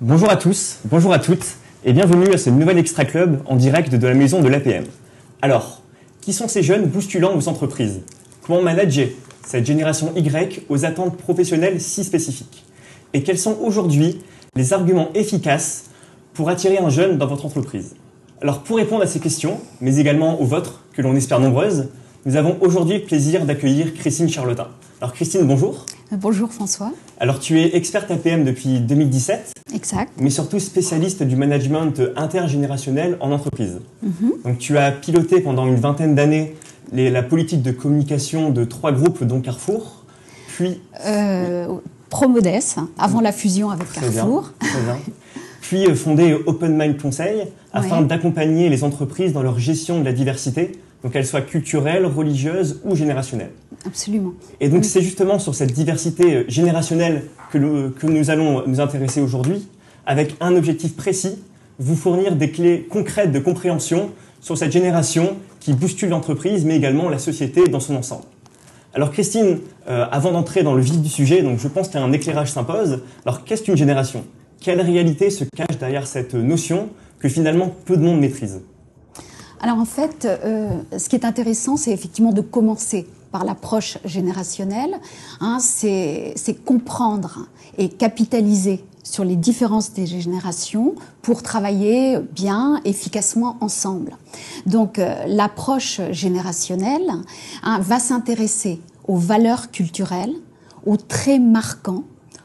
Bonjour à tous, bonjour à toutes, et bienvenue à ce nouvel Extra Club en direct de la maison de l'APM. Alors, qui sont ces jeunes bousculant vos entreprises? Comment manager cette génération Y aux attentes professionnelles si spécifiques? Et quels sont aujourd'hui les arguments efficaces pour attirer un jeune dans votre entreprise? Alors, pour répondre à ces questions, mais également aux vôtres, que l'on espère nombreuses, nous avons aujourd'hui le plaisir d'accueillir Christine Charlotin. Alors, Christine, bonjour. Bonjour François. Alors tu es experte APM depuis 2017. Exact. Mais surtout spécialiste du management intergénérationnel en entreprise. Mhm. Donc tu as piloté pendant une vingtaine d'années la politique de communication de trois groupes, dont Carrefour, puis... Euh, Promodes, avant la fusion avec Carrefour. très bien. Puis euh, fondé Open Mind Conseil, afin d'accompagner les entreprises dans leur gestion de la diversité, donc qu'elle soit culturelle, religieuse ou générationnelle. Absolument. Et donc c'est justement sur cette diversité euh, générationnelle que, que nous allons nous intéresser aujourd'hui, avec un objectif précis, vous fournir des clés concrètes de compréhension sur cette génération qui bouscule l'entreprise, mais également la société dans son ensemble. Alors Christine, euh, avant d'entrer dans le vif du sujet, donc je pense qu'un éclairage s'impose. Alors qu'est-ce qu'une génération? Quelle réalité se cache derrière cette notion que finalement peu de monde maîtrise? Alors en fait, euh, ce qui est intéressant, c'est effectivement de commencer par l'approche générationnelle, hein, c'est comprendre et capitaliser sur les différences des générations pour travailler bien, efficacement ensemble. Donc euh, l'approche générationnelle hein, va s'intéresser aux valeurs culturelles, aux traits marquants,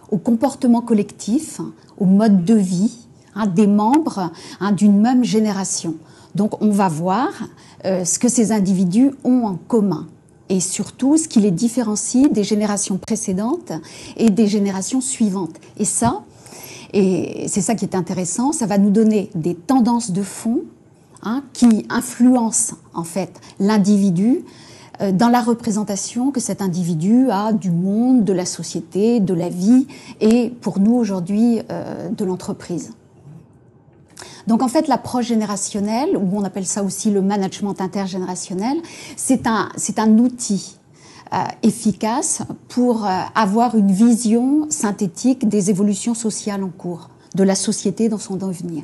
aux comportements collectifs, aux modes de vie hein, des membres d'une même génération. Donc on va voir euh, ce que ces individus ont en commun et surtout ce qui les différencie des générations précédentes et des générations suivantes. Et ça, et c'est ça qui est intéressant, ça va nous donner des tendances de fond hein, qui influencent en fait l'individu euh, dans la représentation que cet individu a du monde, de la société, de la vie et pour nous aujourd'hui euh, de l'entreprise. Donc en fait, l'approche générationnelle, ou on appelle ça aussi le management intergénérationnel, c'est un, un outil euh, efficace pour euh, avoir une vision synthétique des évolutions sociales en cours, de la société dans son devenir.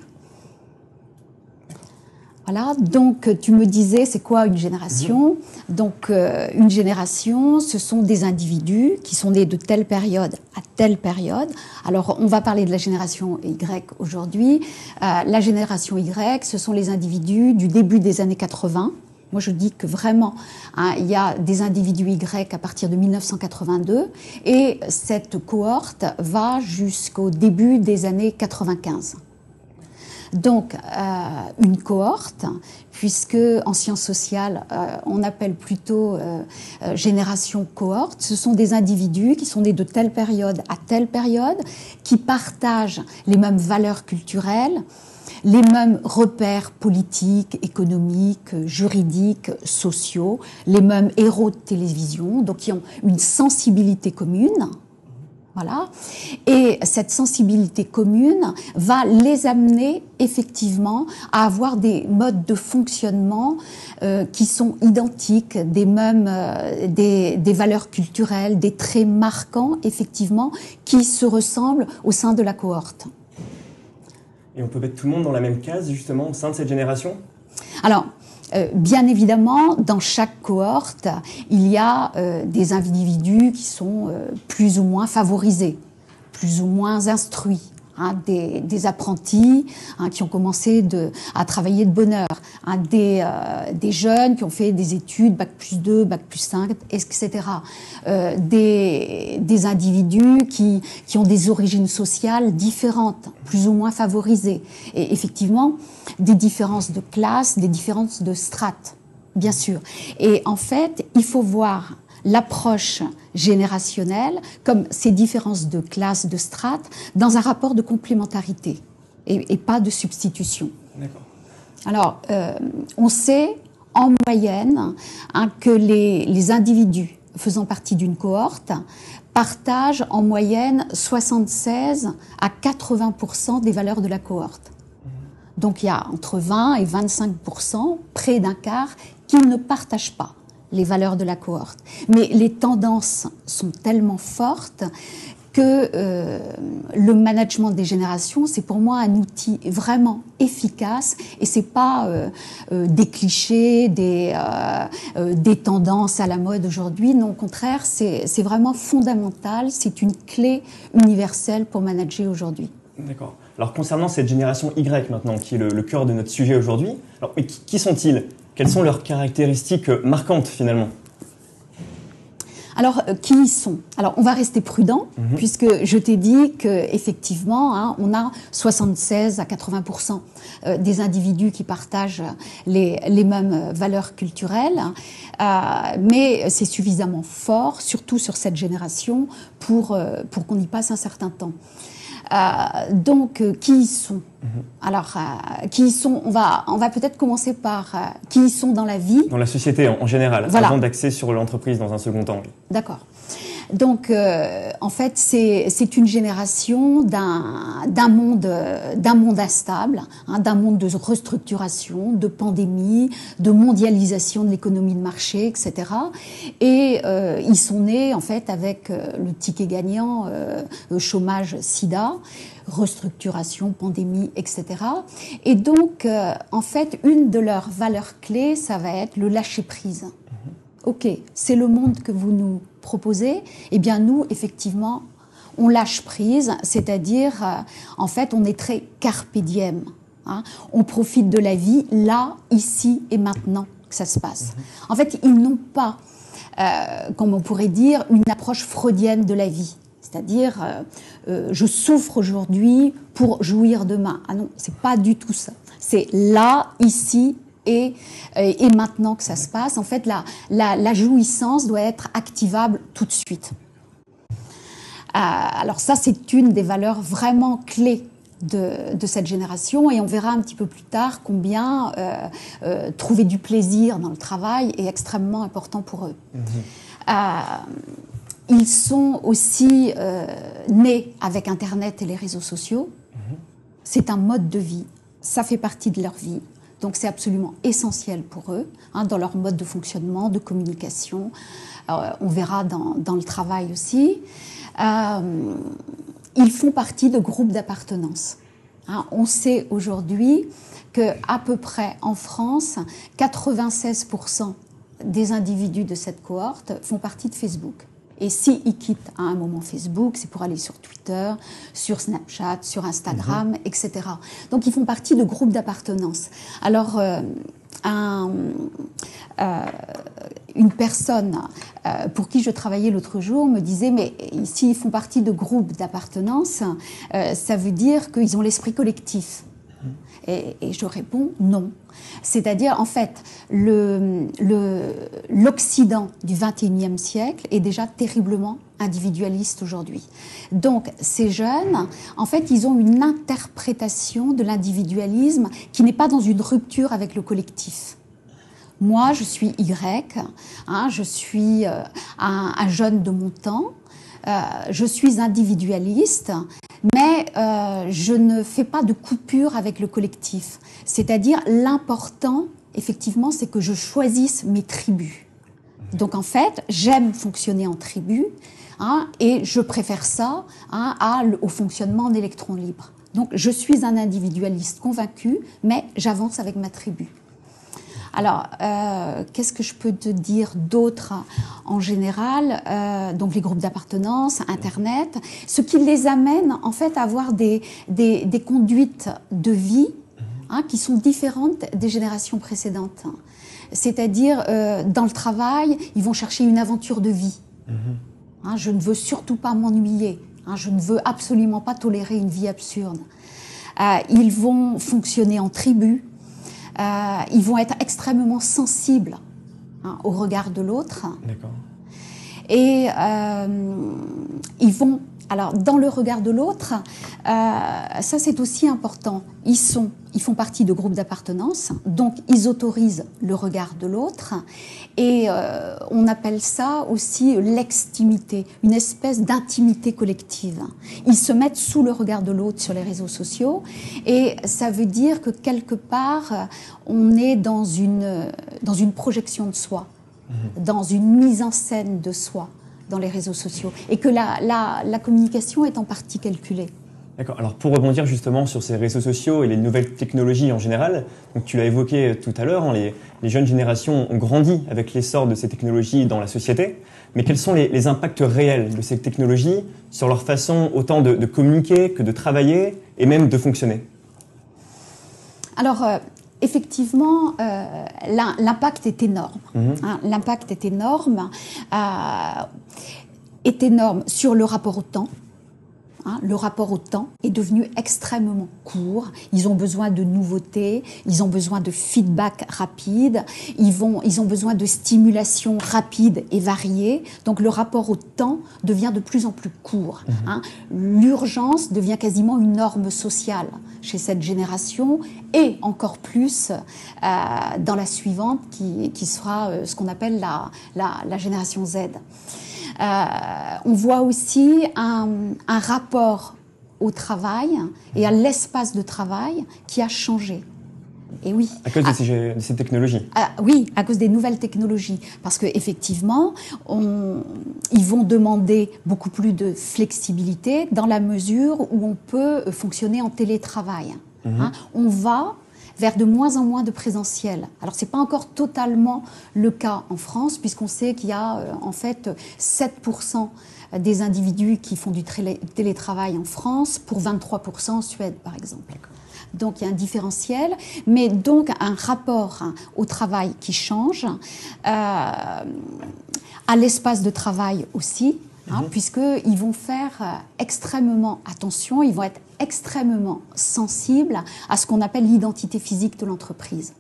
Voilà, donc tu me disais, c'est quoi une génération Donc euh, une génération, ce sont des individus qui sont nés de telle période à telle période. Alors on va parler de la génération Y aujourd'hui. Euh, la génération Y, ce sont les individus du début des années 80. Moi, je dis que vraiment, hein, il y a des individus Y à partir de 1982 et cette cohorte va jusqu'au début des années 95. Donc, euh, une cohorte, puisque en sciences sociales, euh, on appelle plutôt euh, génération cohorte, ce sont des individus qui sont nés de telle période à telle période, qui partagent les mêmes valeurs culturelles, les mêmes repères politiques, économiques, juridiques, sociaux, les mêmes héros de télévision, donc qui ont une sensibilité commune, voilà. Et cette sensibilité commune va les amener effectivement à avoir des modes de fonctionnement euh, qui sont identiques, des mêmes, euh, des, des, valeurs culturelles, des traits marquants effectivement qui se ressemblent au sein de la cohorte. Et on peut mettre tout le monde dans la même case justement au sein de cette génération? Alors, euh, bien évidemment, dans chaque cohorte, il y a euh, des individus qui sont euh, plus ou moins favorisés, plus ou moins instruits, Hein, des, apprentis hein, qui ont commencé à travailler de bonne heure, hein, des, euh, des, jeunes qui ont fait des études, bac plus 2, bac plus 5, etc. Euh, des, des, individus qui, qui ont des origines sociales différentes, plus ou moins favorisées. Et effectivement, des différences de classe, des différences de strates, bien sûr. Et en fait, il faut voir l'approche générationnelle comme ces différences de classe, de strates, dans un rapport de complémentarité et, pas de substitution. Alors, euh, on sait en moyenne hein, que les, les, individus faisant partie d'une cohorte partagent en moyenne 76 à 80% des valeurs de la cohorte. Donc il y a entre 20 et 25% près d'un quart, qu'ils ne partagent pas les valeurs de la cohorte. Mais les tendances sont tellement fortes que euh, le management des générations, c'est pour moi un outil vraiment efficace et c'est pas euh, euh, des clichés, des, tendances à la mode aujourd'hui. Non, au contraire, c'est vraiment fondamental. C'est une clé universelle pour manager aujourd'hui. D'accord. Alors concernant cette génération Y maintenant, qui est le, cœur de notre sujet aujourd'hui, qui sont-ils? Quelles sont leurs caractéristiques marquantes finalement? Alors, euh, qui y sont? Alors, on va rester prudent, mhm. puisque je t'ai dit qu'effectivement, hein, on a 76 à 80 euh, des individus qui partagent les, mêmes valeurs culturelles, euh, mais c'est suffisamment fort, surtout sur cette génération, pour, pour qu'on y passe un certain temps. Euh, donc, euh, qui y sont mhm. Alors, euh, qui y sont On va, on va peut-être commencer par qui y sont dans la vie. Dans la société en, général, avant d'axer sur l'entreprise dans un second temps. D'accord. Donc, euh, en fait, c'est une génération d'un monde, d'un monde instable, hein, d'un monde de restructuration, de pandémie, de mondialisation de l'économie de marché, etc. Et euh, ils sont nés, en fait, avec euh, le ticket gagnant, chômage, sida restructuration, pandémie, etc. Et donc, en fait, une de leurs valeurs clés, ça va être le lâcher prise. Ok, c'est le monde que vous nous proposez. Eh bien, nous, effectivement, on lâche prise, c'est-à-dire, euh, en fait, on est très carpe diem. Hein. On profite de la vie là, ici et maintenant que ça se passe. Mhm. En fait, ils n'ont pas, euh, comme on pourrait dire, une approche freudienne de la vie. C'est-à-dire, euh, je souffre aujourd'hui pour jouir demain. Ah non, c'est pas du tout ça. C'est là, ici et, et, maintenant que ça se passe. En fait, la, la, jouissance doit être activable tout de suite. Euh, alors ça, c'est une des valeurs vraiment clés de, de, cette génération et on verra un petit peu plus tard combien euh, euh, trouver du plaisir dans le travail est extrêmement important pour eux. Mm-hmm. ils sont aussi nés avec Internet et les réseaux sociaux. Mm-hmm. C'est un mode de vie. Ça fait partie de leur vie. Donc c'est absolument essentiel pour eux hein, dans leur mode de fonctionnement, de communication. Euh, on verra dans, le travail aussi. Euh, ils font partie de groupes d'appartenance. Hein. on sait aujourd'hui que à peu près en France, 96% des individus de cette cohorte font partie de Facebook. Et s'ils quittent à un moment Facebook, c'est pour aller sur Twitter, sur Snapchat, sur Instagram, mhm. etc. Donc ils font partie de groupes d'appartenance. Alors, euh, un, euh, une personne euh, pour qui je travaillais l'autre jour me disait, mais s'ils font partie de groupes d'appartenance, ça veut dire qu'ils ont l'esprit collectif. Et, je réponds non. C'est-à-dire, en fait, l'Occident du XXIe siècle est déjà terriblement individualiste aujourd'hui. Donc, ces jeunes, en fait, ils ont une interprétation de l'individualisme qui n'est pas dans une rupture avec le collectif. Moi, je suis Y, hein, je suis euh, un, jeune de mon temps, euh, je suis individualiste, mais euh, je ne fais pas de coupure avec le collectif. C'est-à-dire l'important, effectivement, c'est que je choisisse mes tribus. Donc en fait, j'aime fonctionner en tribu hein, et je préfère ça hein, au fonctionnement en électron libre. Donc je suis un individualiste convaincu, mais j'avance avec ma tribu. Alors, euh, qu'est-ce que je peux te dire d'autre en général euh, Donc, les groupes d'appartenance, Internet, ce qui les amène en fait à avoir des, des, des conduites de vie hein, qui sont différentes des générations précédentes. C'est-à-dire, euh, dans le travail, ils vont chercher une aventure de vie. Hein, je ne veux surtout pas m'ennuyer. Hein, je ne veux absolument pas tolérer une vie absurde. Euh, ils vont fonctionner en tribu. Euh, ils vont être extrêmement sensibles hein, au regard de l'autre. Et euh, ils vont alors, dans le regard de l'autre, euh, ça c'est aussi important. Ils sont, ils font partie de groupes d'appartenance, donc ils autorisent le regard de l'autre, et euh, on appelle ça aussi l'extimité, une espèce d'intimité collective. Ils se mettent sous le regard de l'autre sur les réseaux sociaux, et ça veut dire que quelque part, on est dans une, dans une projection de soi. mhm. dans une mise en scène de soi dans les réseaux sociaux et que la, la communication est en partie calculée. D'accord. Alors pour rebondir justement sur ces réseaux sociaux et les nouvelles technologies en général, donc tu l'as évoqué tout à l'heure, hein, les, jeunes générations ont grandi avec l'essor de ces technologies dans la société, mais quels sont les, impacts réels de ces technologies sur leur façon autant de, communiquer que de travailler et même de fonctionner? Alors euh, effectivement, euh, l'impact est énorme. Mhm. Hein. l'impact est énorme, euh, est énorme sur le rapport au temps Hein, le rapport au temps est devenu extrêmement court. Ils ont besoin de nouveautés, ils ont besoin de feedback rapide, ils, vont, ils ont besoin de stimulation rapide et variée. Donc le rapport au temps devient de plus en plus court. Mhm. Hein. L'urgence devient quasiment une norme sociale chez cette génération et encore plus euh, dans la suivante qui, qui sera euh, ce qu'on appelle la, la, la génération Z. Euh, on voit aussi un, rapport au travail et à l'espace de travail qui a changé. Et oui. À cause de, ces, technologies. Ah, oui, à cause des nouvelles technologies, parce qu'effectivement, ils vont demander beaucoup plus de flexibilité dans la mesure où on peut fonctionner en télétravail. Mhm. Hein. on va vers de moins en moins de présentiel. Alors ce n'est pas encore totalement le cas en France, puisqu'on sait qu'il y a euh, en fait 7% des individus qui font du télétravail en France pour 23% en Suède, par exemple. Donc il y a un différentiel, mais donc un rapport au travail qui change, euh, à l'espace de travail aussi, hein, mhm. puisqu'ils vont faire euh, extrêmement attention, ils vont être extrêmement sensibles à ce qu'on appelle l'identité physique de l'entreprise.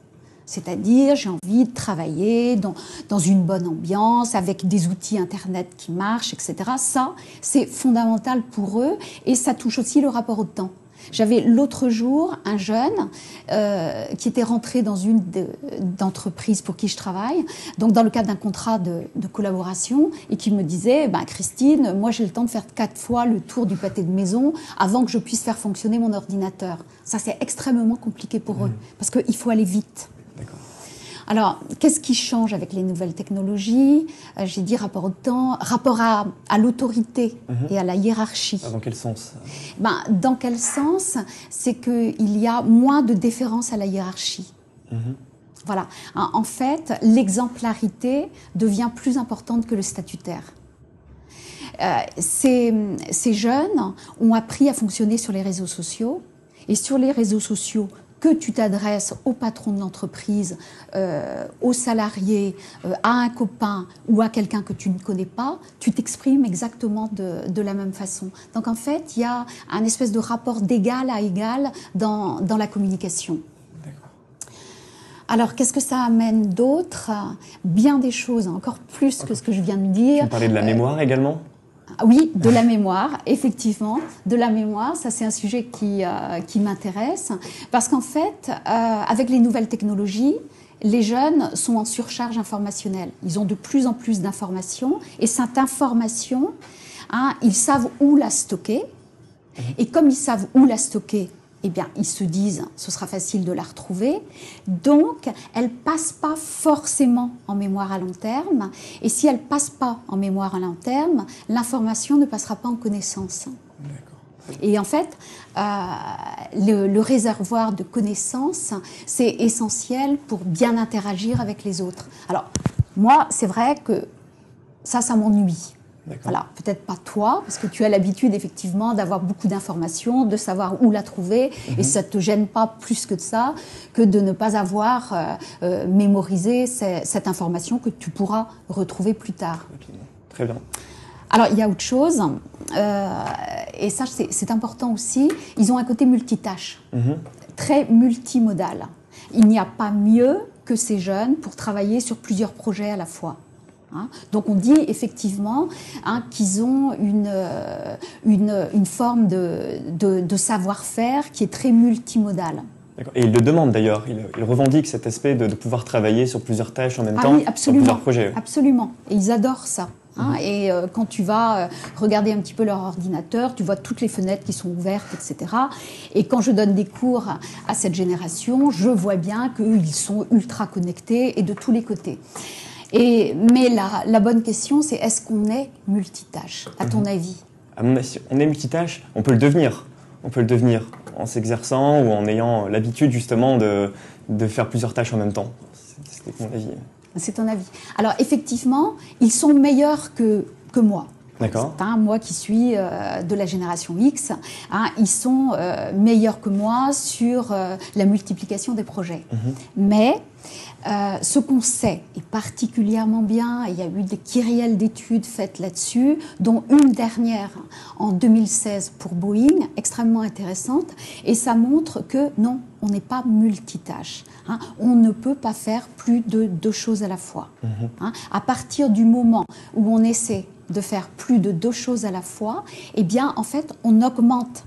C'est-à-dire, j'ai envie de travailler dans, dans, une bonne ambiance, avec des outils Internet qui marchent, etc. Ça, c'est fondamental pour eux et ça touche aussi le rapport au temps. J'avais l'autre jour un jeune euh, qui était rentré dans une d'entreprises pour qui je travaille, donc dans le cadre d'un contrat de, collaboration, et qui me disait bah, Christine, moi j'ai le temps de faire quatre fois le tour du pâté de maison avant que je puisse faire fonctionner mon ordinateur. Ça, c'est extrêmement compliqué pour eux, mmh. parce qu'il faut aller vite. Alors, qu'est-ce qui change avec les nouvelles technologies? Euh, J'ai dit rapport au temps, rapport à, l'autorité mhm. et à la hiérarchie. Ah, dans quel sens? Ben, Dans quel sens? C'est qu'il y a moins de déférence à la hiérarchie. Mhm. Voilà. En fait, l'exemplarité devient plus importante que le statutaire. Euh, ces, ces, jeunes ont appris à fonctionner sur les réseaux sociaux. Et sur les réseaux sociaux, que tu t'adresses au patron de l'entreprise, euh, aux salariés, euh, à un copain ou à quelqu'un que tu ne connais pas, tu t'exprimes exactement de, la même façon. Donc en fait, il y a un espèce de rapport d'égal à égal dans, la communication. Alors, qu'est-ce que ça amène d'autre? Bien des choses, encore plus que ce que je viens de dire. Tu parlais de la mémoire également? Oui, de la mémoire, effectivement, de la mémoire. Ça, c'est un sujet qui, euh, qui m'intéresse parce qu'en fait, euh, avec les nouvelles technologies, les jeunes sont en surcharge informationnelle. Ils ont de plus en plus d'informations et cette information, hein, ils savent où la stocker. Et comme ils savent où la stocker, eh bien, ils se disent, ce sera facile de la retrouver. Donc, elle passe pas forcément en mémoire à long terme. Et si elle passe pas en mémoire à long terme, l'information ne passera pas en connaissance. Et en fait, euh, le, réservoir de connaissances, c'est essentiel pour bien interagir avec les autres. Alors, moi, c'est vrai que ça, ça m'ennuie. Voilà, peut-être pas toi, parce que tu as l'habitude effectivement d'avoir beaucoup d'informations, de savoir où la trouver, et mhm. ça te gêne pas plus que de ça que de ne pas avoir euh, euh, mémorisé cette information que tu pourras retrouver plus tard. Très bien. Alors il y a autre chose, euh, et ça c'est important aussi. Ils ont un côté multitâche, mhm. très multimodal. Il n'y a pas mieux que ces jeunes pour travailler sur plusieurs projets à la fois. Hein. Donc on dit effectivement hein, qu'ils ont une, euh, une, forme de, savoir-faire qui est très multimodale. Et ils le demandent d'ailleurs, ils, revendiquent cet aspect de, pouvoir travailler sur plusieurs tâches en même ah temps, sur plusieurs projets. Absolument, et ils adorent ça. Hein. Mhm. Et euh, quand tu vas euh, regarder un petit peu leur ordinateur, tu vois toutes les fenêtres qui sont ouvertes, etc. Et quand je donne des cours à cette génération, je vois bien qu'ils sont ultra connectés et de tous les côtés. Et, mais la, la bonne question, c'est est-ce qu'on est multitâche, à ton avis? À mon avis, on est multitâche, on peut le devenir. On peut le devenir en s'exerçant ou en ayant l'habitude justement de, de faire plusieurs tâches en même temps. C'était mon avis. C'est ton avis. Alors effectivement, ils sont meilleurs que, que moi. D'accord. Hein, moi qui suis euh, de la génération X, hein, ils sont euh, meilleurs que moi sur euh, la multiplication des projets. Mhm. Mais euh, ce qu'on sait, et particulièrement bien, il y a eu des kyrielles d'études faites là-dessus, dont une dernière en 2016 pour Boeing, extrêmement intéressante, et ça montre que non, on n'est pas multitâche. hein. On ne peut pas faire plus de deux choses à la fois. hein. À partir du moment où on essaie de faire plus de deux choses à la fois, eh bien, en fait, on augmente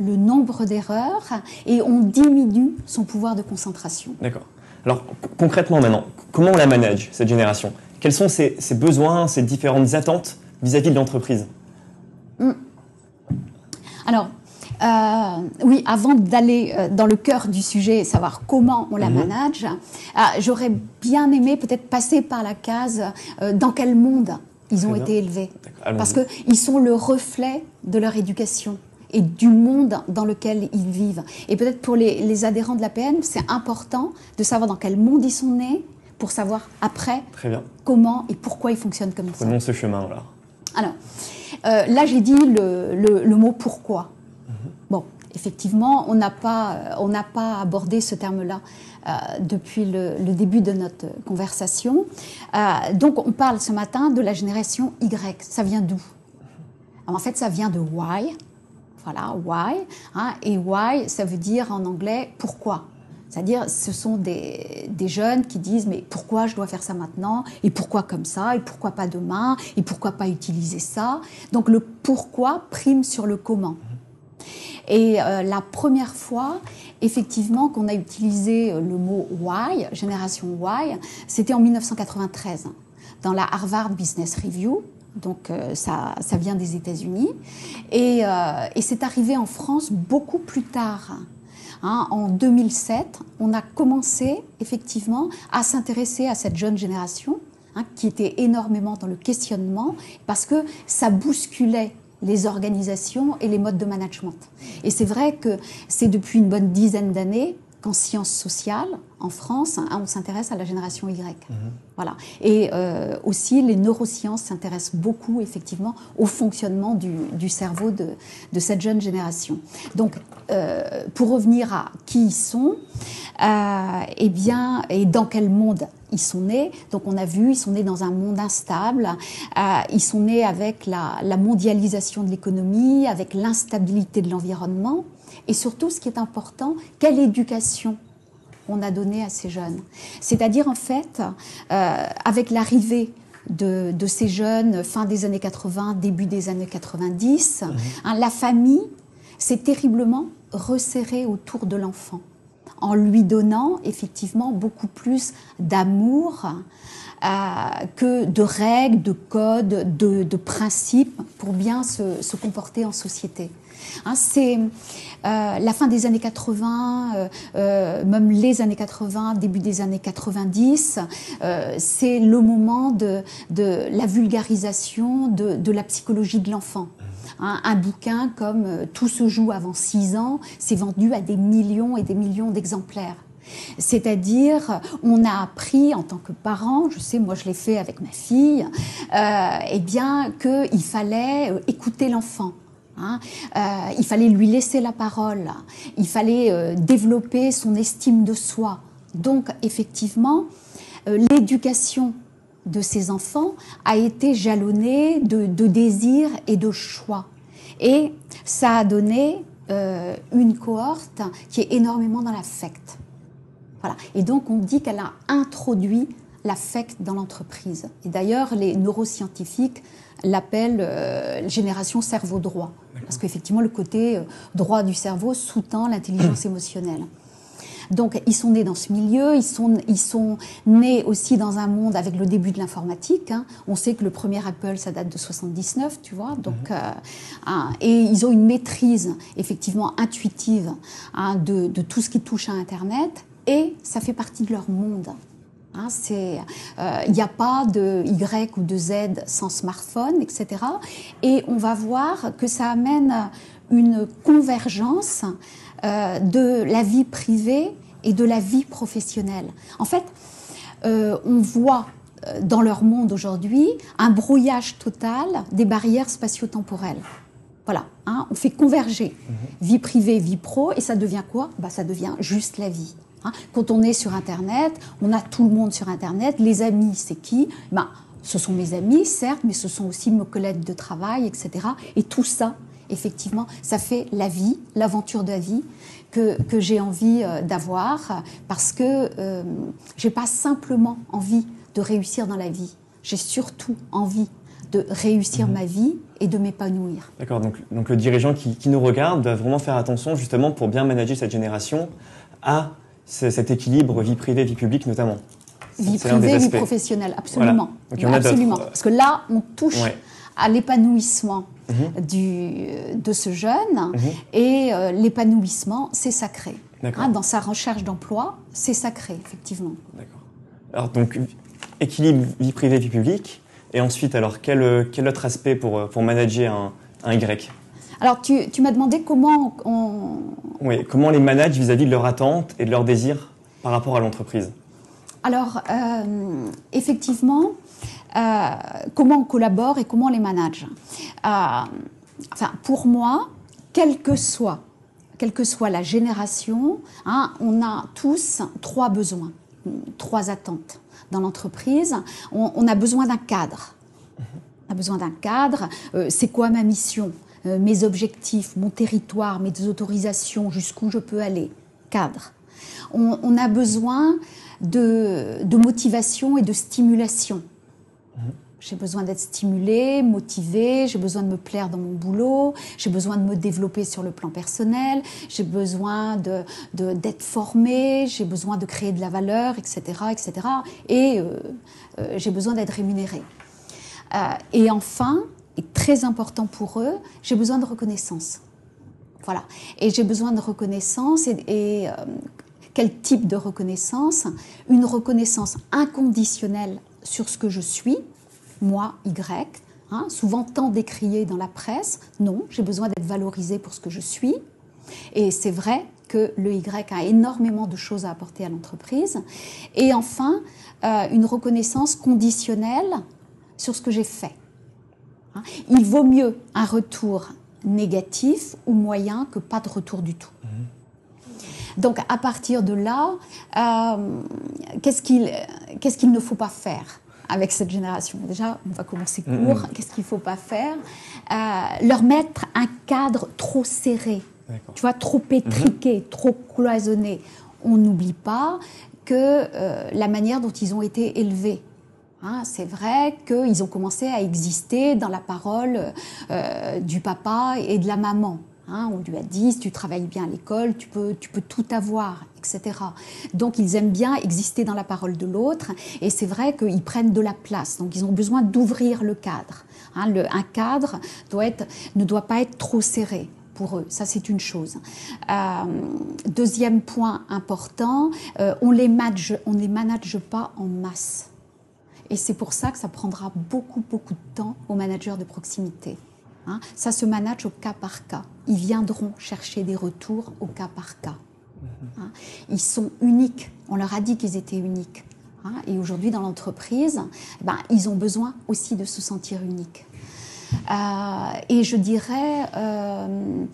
le nombre d'erreurs et on diminue son pouvoir de concentration. D'accord. Alors concrètement maintenant, comment on la manage, cette génération? Quels sont ses, ses besoins, ses différentes attentes vis-à-vis de l'entreprise? Alors, euh, oui, avant d'aller euh, dans le cœur du sujet et savoir comment on la Mhm. manage, euh, j'aurais bien aimé peut-être passer par la case euh, dans quel monde ils ont été élevés. Parce qu'ils sont le reflet de leur éducation et du monde dans lequel ils vivent. Et peut-être pour les, les adhérents de l'APN, c'est important de savoir dans quel monde ils sont nés pour savoir après Très bien. comment et pourquoi ils fonctionnent comme ça. Prenons ce chemin là. Alors, euh, là, j'ai dit le, le- le mot pourquoi. Bon, effectivement, on n'a pas, on pas abordé ce terme-là euh, depuis le, le début de notre conversation. Euh, donc, on parle ce matin de la génération Y. Ça vient d'où? Alors, En fait, ça vient de why. Voilà, why. hein, et why, ça veut dire en anglais pourquoi. C'est-à-dire, ce sont des, des jeunes qui disent mais pourquoi je dois faire ça maintenant Et pourquoi comme ça Et pourquoi pas demain Et pourquoi pas utiliser ça Donc le pourquoi prime sur le comment. Et euh, la première fois, effectivement, qu'on a utilisé euh, le mot why, génération why, c'était en 1993, dans la Harvard Business Review. Donc euh, ça, ça vient des États-Unis. Et, euh, et c'est arrivé en France beaucoup plus tard. Hein, en 2007, on a commencé effectivement à s'intéresser à cette jeune génération hein, qui était énormément dans le questionnement parce que ça bousculait les organisations et les modes de management. Et c'est vrai que c'est depuis une bonne dizaine d'années qu'en sciences sociales, en France, hein, on s'intéresse à la génération Y. Voilà. Et euh, aussi, les neurosciences s'intéressent beaucoup, effectivement, au fonctionnement du, du cerveau de, de cette jeune génération. Donc, euh, pour revenir à qui ils sont, euh, eh bien, et dans quel monde ils sont nés. Donc, on a vu, ils sont nés dans un monde instable. Ils sont nés avec la, la mondialisation de l'économie, avec l'instabilité de l'environnement. Et surtout, ce qui est important, quelle éducation on a donné à ces jeunes. C'est-à-dire, en fait, euh, avec l'arrivée de, de, ces jeunes, fin des années 80, début des années 90, mmh. hein, la famille s'est terriblement resserrée autour de l'enfant, en lui donnant effectivement beaucoup plus d'amour euh, que de règles, de codes, de, de principes pour bien se, se comporter en société. Hein, c'est euh, la fin des années 80, euh, euh, même les années 80, début des années 90. euh, c'est le moment de, la vulgarisation de, la psychologie de l'enfant. Hein, un bouquin comme Tout se joue avant 6 ans s'est vendu à des millions et des millions d'exemplaires. C'est-à-dire, on a appris en tant que parent, je sais, moi je l'ai fait avec ma fille, eh bien, qu'il fallait écouter l'enfant. Hein, euh, il fallait lui laisser la parole, il fallait euh, développer son estime de soi. Donc, effectivement, euh, l'éducation de ces enfants a été jalonnée de, désirs et de choix. Et ça a donné une cohorte qui est énormément dans l'affect. Voilà. Et donc, on dit qu'elle a introduit l'affect dans l'entreprise. Et d'ailleurs, les neuroscientifiques l'appellent génération cerveau droit. Parce qu'effectivement, le côté euh, droit du cerveau sous-tend l'intelligence émotionnelle. Donc, ils sont nés dans ce milieu, ils sont, ils sont nés aussi dans un monde avec le début de l'informatique. Hein. On sait que le premier Apple, ça date de 79, tu vois. Donc, mmh. euh, hein, et ils ont une maîtrise, effectivement, intuitive hein, de, de tout ce qui touche à Internet. Et ça fait partie de leur monde. Hein, il n'y a pas de Y ou de Z sans smartphone, etc. Et on va voir que ça amène une convergence de la vie privée et de la vie professionnelle. En fait, on voit dans leur monde aujourd'hui un brouillage total des barrières spatio-temporelles. Voilà, hein, on fait converger mhm. vie privée, vie pro, et ça devient quoi? Bah, Ça devient juste la vie. Hein. Quand on est sur Internet, on a tout le monde sur Internet. Les amis, c'est qui? Bah, Ce sont mes amis, certes, mais ce sont aussi mes collègues de travail, etc. Et tout ça, effectivement, ça fait la vie, l'aventure de la vie que, que j'ai envie euh, d'avoir, parce que euh, j'ai pas simplement envie de réussir dans la vie, j'ai surtout envie de réussir mhm. ma vie et de m'épanouir. D'accord, donc, donc le dirigeant qui, qui, nous regarde doit vraiment faire attention justement pour bien manager cette génération à cet équilibre vie privée, vie publique notamment. Vie privée, vie professionnelle, absolument. absolument. Parce que là, on touche à l'épanouissement mhm. du de ce jeune mhm. et euh, l'épanouissement, c'est sacré. Hein, dans sa recherche d'emploi, c'est sacré, effectivement. D'accord. Alors donc, équilibre vie privée, vie publique. Et ensuite, alors, quel, quel autre aspect pour, pour manager un, un Y? Alors, tu, tu m'as demandé comment on... Oui, comment les manage vis-à-vis de leurs attentes et de leurs désirs par rapport à l'entreprise Alors, euh, effectivement, euh, comment on collabore et comment on les manage euh, Enfin, pour moi, quelle que soit, quelle que soit la génération, hein, on a tous trois besoins, trois attentes dans l'entreprise. On, a besoin d'un cadre. On a besoin d'un cadre. Euh, c'est quoi ma mission? Mes objectifs, mon territoire, mes autorisations, jusqu'où je peux aller Cadre. On, a besoin de, de, motivation et de stimulation. J'ai besoin d'être stimulée, motivée, j'ai besoin de me plaire dans mon boulot, j'ai besoin de me développer sur le plan personnel, j'ai besoin d'être de, d'être formée, j'ai besoin de créer de la valeur, etc. etc. Et euh, euh, j'ai besoin d'être rémunérée. Euh, et enfin, et très important pour eux, j'ai besoin de reconnaissance. Voilà. Et j'ai besoin de reconnaissance et, et quel type de reconnaissance? Une reconnaissance inconditionnelle sur ce que je suis, moi, Y, hein, souvent tant décrié dans la presse. Non, j'ai besoin d'être valorisé pour ce que je suis. Et c'est vrai que le Y a énormément de choses à apporter à l'entreprise. Et enfin, euh, une reconnaissance conditionnelle sur ce que j'ai fait. Hein. Il vaut mieux un retour négatif ou moyen que pas de retour du tout. Mmh. Donc à partir de là, euh, qu'est-ce qu'il ne faut pas faire avec cette génération? Déjà, on va commencer court. Qu'est-ce qu'il ne faut pas faire? Euh, Leur mettre un cadre trop serré, tu vois, trop étriqué, mhm. trop cloisonné. On n'oublie pas que euh, la manière dont ils ont été élevés. Hein, c'est vrai qu'ils ont commencé à exister dans la parole euh, du papa et de la maman. Hein, on lui a dit, si tu travailles bien à l'école, tu peux, tu peux tout avoir, etc. Donc ils aiment bien exister dans la parole de l'autre, et c'est vrai qu'ils prennent de la place. Donc ils ont besoin d'ouvrir le cadre. Hein, un cadre ne doit pas être trop serré pour eux. Ça, c'est une chose. Euh, deuxième point important, euh, on les manage, on les manage pas en masse. Et c'est pour ça que ça prendra beaucoup, beaucoup de temps aux managers de proximité. Hein. Ça se manage au cas par cas. Ils viendront chercher des retours au cas par cas. Hein. Ils sont uniques. On leur a dit qu'ils étaient uniques. Hein. Et aujourd'hui, dans l'entreprise, eh ben, ils ont besoin aussi de se sentir uniques. Euh, et je dirais, euh,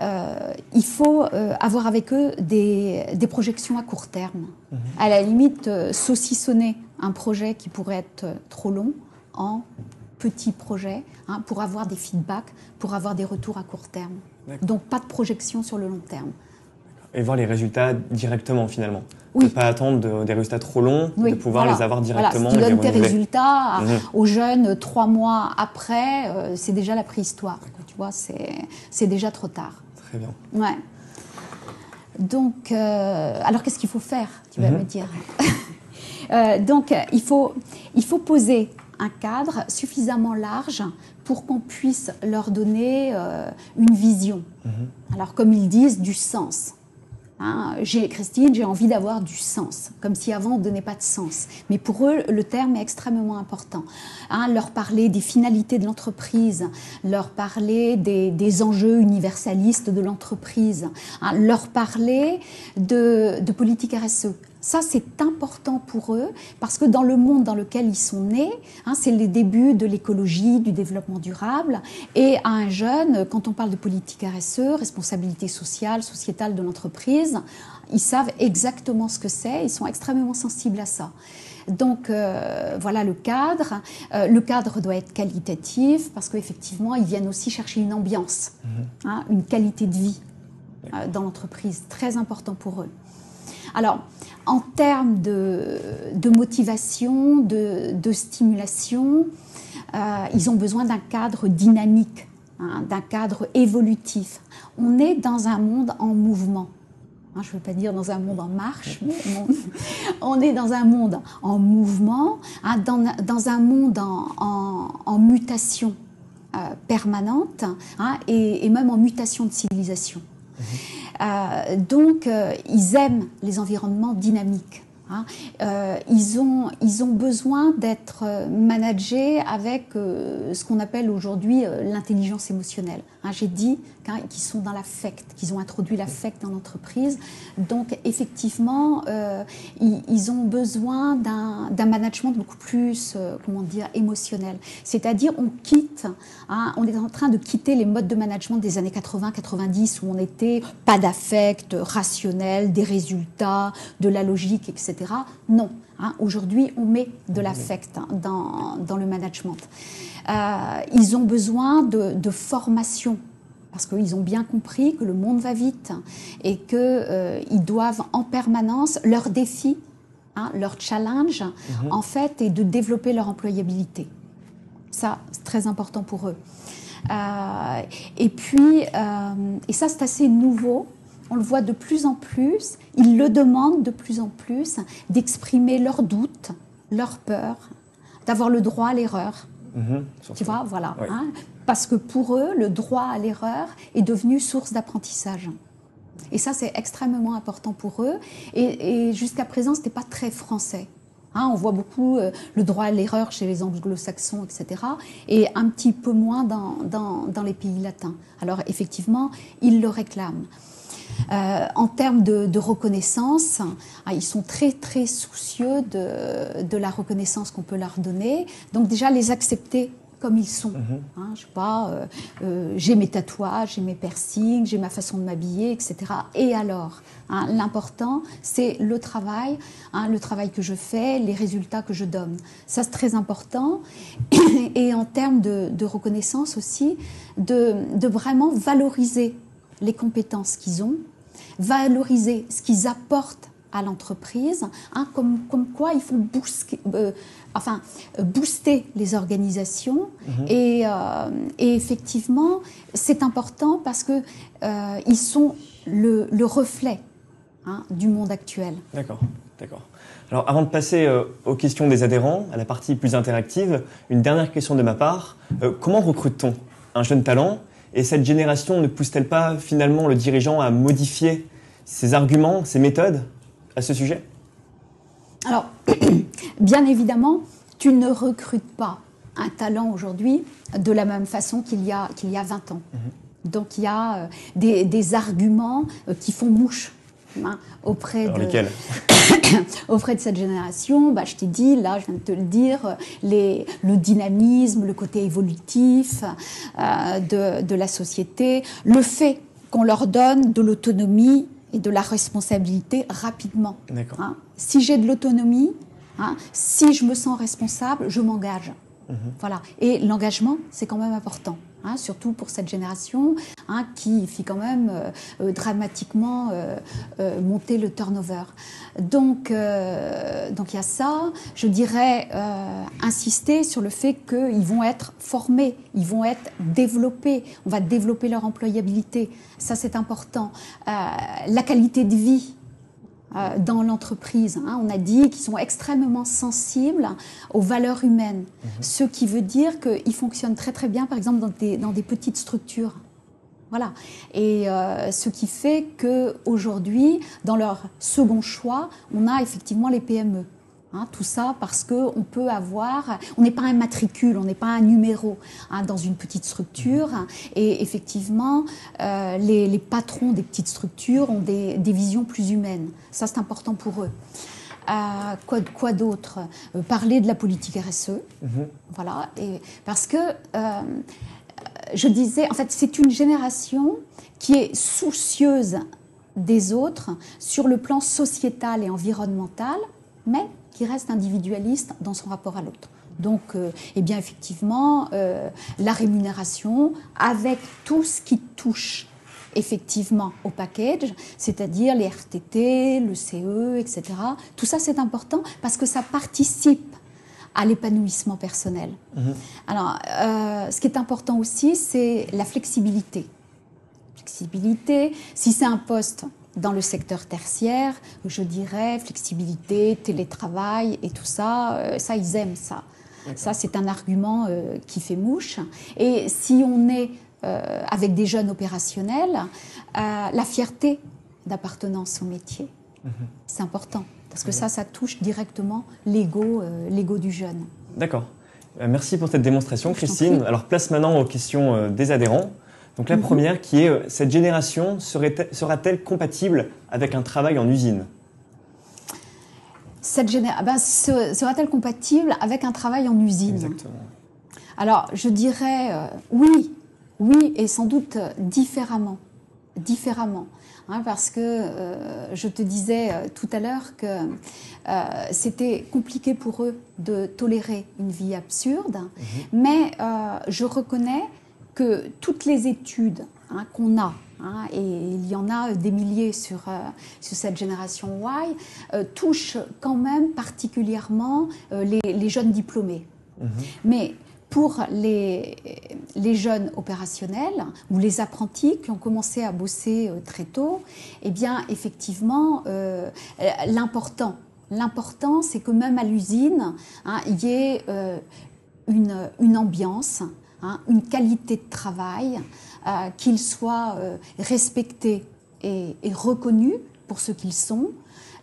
euh, il faut avoir avec eux des, des, projections à court terme. Mhm. À la limite, saucissonner un projet qui pourrait être trop long en petits projets hein, pour avoir des feedbacks, pour avoir des retours à court terme. Donc pas de projection sur le long terme. Et voir les résultats directement finalement. Oui. Ne pas attendre des résultats trop longs, de pouvoir les avoir directement. Voilà. Si tu donnes tes résultats mhm. aux jeunes trois mois après, euh, c'est déjà la préhistoire. Tu vois, c'est déjà trop tard. Très bien. Ouais. Donc, euh, alors qu'est-ce qu'il faut faire Tu vas mhm. me dire? euh, donc, il faut, il faut poser un cadre suffisamment large pour qu'on puisse leur donner euh, une vision. Mhm. Alors, comme ils disent, du sens. Hein, j'ai Christine, j'ai envie d'avoir du sens, comme si avant on ne donnait pas de sens. Mais pour eux, le terme est extrêmement important. Hein, leur parler des finalités de l'entreprise, leur parler des, enjeux universalistes de l'entreprise, hein, leur parler de, de politique RSE. Ça, c'est important pour eux parce que dans le monde dans lequel ils sont nés, hein, c'est les débuts de l'écologie, du développement durable. Et à un jeune, quand on parle de politique RSE, responsabilité sociale, sociétale de l'entreprise, ils savent exactement ce que c'est, ils sont extrêmement sensibles à ça. Donc euh, voilà le cadre. Euh, le cadre doit être qualitatif parce qu'effectivement, ils viennent aussi chercher une ambiance, mhm. hein, une qualité de vie euh, dans l'entreprise, très important pour eux. Alors, en termes de, motivation, de, stimulation, euh, ils ont besoin d'un cadre dynamique, hein, d'un cadre évolutif. On est dans un monde en mouvement. Hein, je ne veux pas dire dans un monde en marche, mais on, est dans un monde en mouvement, hein, dans, un monde en, mutation euh, permanente et, et, même en mutation de civilisation. Euh, donc, euh, ils aiment les environnements dynamiques. Hein. Euh, ils, ont, ils ont besoin d'être managés avec ce qu'on appelle aujourd'hui l'intelligence émotionnelle. Hein, j'ai dit qu'ils sont dans l'affect, qu'ils ont introduit l'affect dans l'entreprise. Donc effectivement, euh, ils, ont besoin d'un management beaucoup plus, euh, comment dire, émotionnel. C'est-à-dire, on quitte, hein, on est en train de quitter les modes de management des années 80-90 où on était pas d'affect, rationnel, des résultats, de la logique, etc. Non. Hein, aujourd'hui, on met de l'affect dans, dans, le management. Euh, ils ont besoin de, formation parce qu'ils ont bien compris que le monde va vite et qu'ils euh, doivent en permanence, leur défi, hein, leur challenge, mhm. en fait, est de développer leur employabilité. Ça, c'est très important pour eux. Euh, et puis, et ça, c'est assez nouveau. On le voit de plus en plus. Ils le demandent de plus en plus d'exprimer leurs doutes, leurs peurs, d'avoir le droit à l'erreur. Mhm, tu vois, voilà. Hein. parce que pour eux, le droit à l'erreur est devenu source d'apprentissage. Et ça, c'est extrêmement important pour eux. Et, jusqu'à présent, ce n'était pas très français. Hein. on voit beaucoup euh, le droit à l'erreur chez les anglo-saxons, etc. Et un petit peu moins dans, dans, les pays latins. Alors, effectivement, ils le réclament. Euh, en termes de, reconnaissance, ah, ils sont très très soucieux de, de la reconnaissance qu'on peut leur donner. Donc déjà les accepter comme ils sont. Mhm. Hein, je sais pas, euh, euh, j'ai mes tatouages, j'ai mes piercings, j'ai ma façon de m'habiller, etc. Et alors hein, L'important, c'est le travail, hein, le travail que je fais, les résultats que je donne. Ça, c'est très important. Et en termes de, de reconnaissance aussi, de, de, vraiment valoriser les compétences qu'ils ont, valoriser ce qu'ils apportent à l'entreprise, hein, comme, comme, quoi il faut booster, euh, enfin, booster les organisations. Mhm. Et, euh, et, effectivement, c'est important parce qu'ils euh, ils sont le, le reflet hein, du monde actuel. D'accord, d'accord. Alors, avant de passer aux questions des adhérents, à la partie plus interactive, une dernière question de ma part. comment recrute-t-on un jeune talent et cette génération ne pousse-t-elle pas finalement le dirigeant à modifier ses arguments, ses méthodes à ce sujet? Alors, bien évidemment, tu ne recrutes pas un talent aujourd'hui de la même façon qu'il y, a, qu'il y a 20 ans. Mhm. Donc il y a euh, des, arguments euh, qui font mouche hein, auprès de auprès de cette génération. Bah, je t'ai dit, là, je viens de te le dire, les, le dynamisme, le côté évolutif euh, de, de la société, le fait qu'on leur donne de l'autonomie et de la responsabilité rapidement. Hein. Si j'ai de l'autonomie, hein, si je me sens responsable, je m'engage. Mhm. Voilà. Et l'engagement, c'est quand même important. Hein, surtout pour cette génération qui fit quand même euh, euh, dramatiquement euh, monter le turnover. Donc, donc il y a ça. Je dirais insister sur le fait qu'ils vont être formés, ils vont être développés. On va développer leur employabilité. Ça, c'est important. la qualité de vie euh, dans l'entreprise. Hein. On a dit qu'ils sont extrêmement sensibles aux valeurs humaines, mhm. ce qui veut dire qu'ils fonctionnent très très bien, par exemple, dans des, dans des petites structures. Voilà. Et ce qui fait que aujourd'hui, dans leur second choix, on a effectivement les PME. Hein, tout ça parce qu'on peut avoir, on n'est pas un matricule, on n'est pas un numéro hein, dans une petite structure. Et effectivement, euh, les, patrons des petites structures ont des, visions plus humaines. Ça, c'est important pour eux. Euh, quoi, quoi d'autre? Euh, Parler de la politique RSE. Mhm. Voilà. Et parce que je disais, en fait, c'est une génération qui est soucieuse des autres sur le plan sociétal et environnemental, mais qui reste individualiste dans son rapport à l'autre. Donc, euh, eh bien, effectivement, euh, la rémunération, avec tout ce qui touche effectivement au package, c'est-à-dire les RTT, le CE, etc. Tout ça, c'est important parce que ça participe à l'épanouissement personnel. Mhm. Alors, euh, ce qui est important aussi, c'est la flexibilité. Flexibilité, si c'est un poste dans le secteur tertiaire, je dirais flexibilité, télétravail et tout ça, euh, ça ils aiment ça. Ça c'est un argument euh, qui fait mouche. Et si on est euh, avec des jeunes opérationnels, la fierté d'appartenance au métier, mhm. c'est important parce que ça, ça touche directement l'ego, l'ego du jeune. D'accord. Merci pour cette démonstration, Christine. Alors place maintenant aux questions des adhérents. Donc la mhm. première qui est, euh, cette génération sera-t-elle compatible avec un travail en usine? Cette ah ben, sera-t-elle compatible avec un travail en usine? Exactement. Alors, je dirais euh, oui, oui, et sans doute différemment. Différemment. Hein, parce que euh, je te disais tout à l'heure que c'était compliqué pour eux de tolérer une vie absurde, mhm. mais je reconnais que toutes les études hein, qu'on a, hein, et il y en a des milliers sur, euh, sur cette génération Y, euh, touchent quand même particulièrement euh, les, jeunes diplômés. Mhm. Mais pour les, les, jeunes opérationnels ou les apprentis qui ont commencé à bosser très tôt, eh bien, effectivement, l'important, l'important, c'est que même à l'usine, hein, il y ait une, une ambiance, Hein, une qualité de travail, euh, qu'ils soient euh, respectés et, reconnus pour ce qu'ils sont,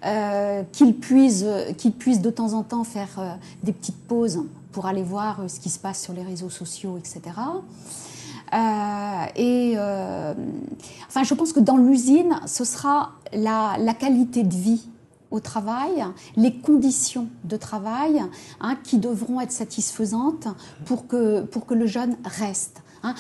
euh, qu'ils puissent, qu'ils puissent de temps en temps faire des petites pauses pour aller voir ce qui se passe sur les réseaux sociaux, etc. et enfin, je pense que dans l'usine, ce sera la qualité de vie au travail, les conditions de travail hein, qui devront être satisfaisantes pour que, pour que le jeune reste. Hein.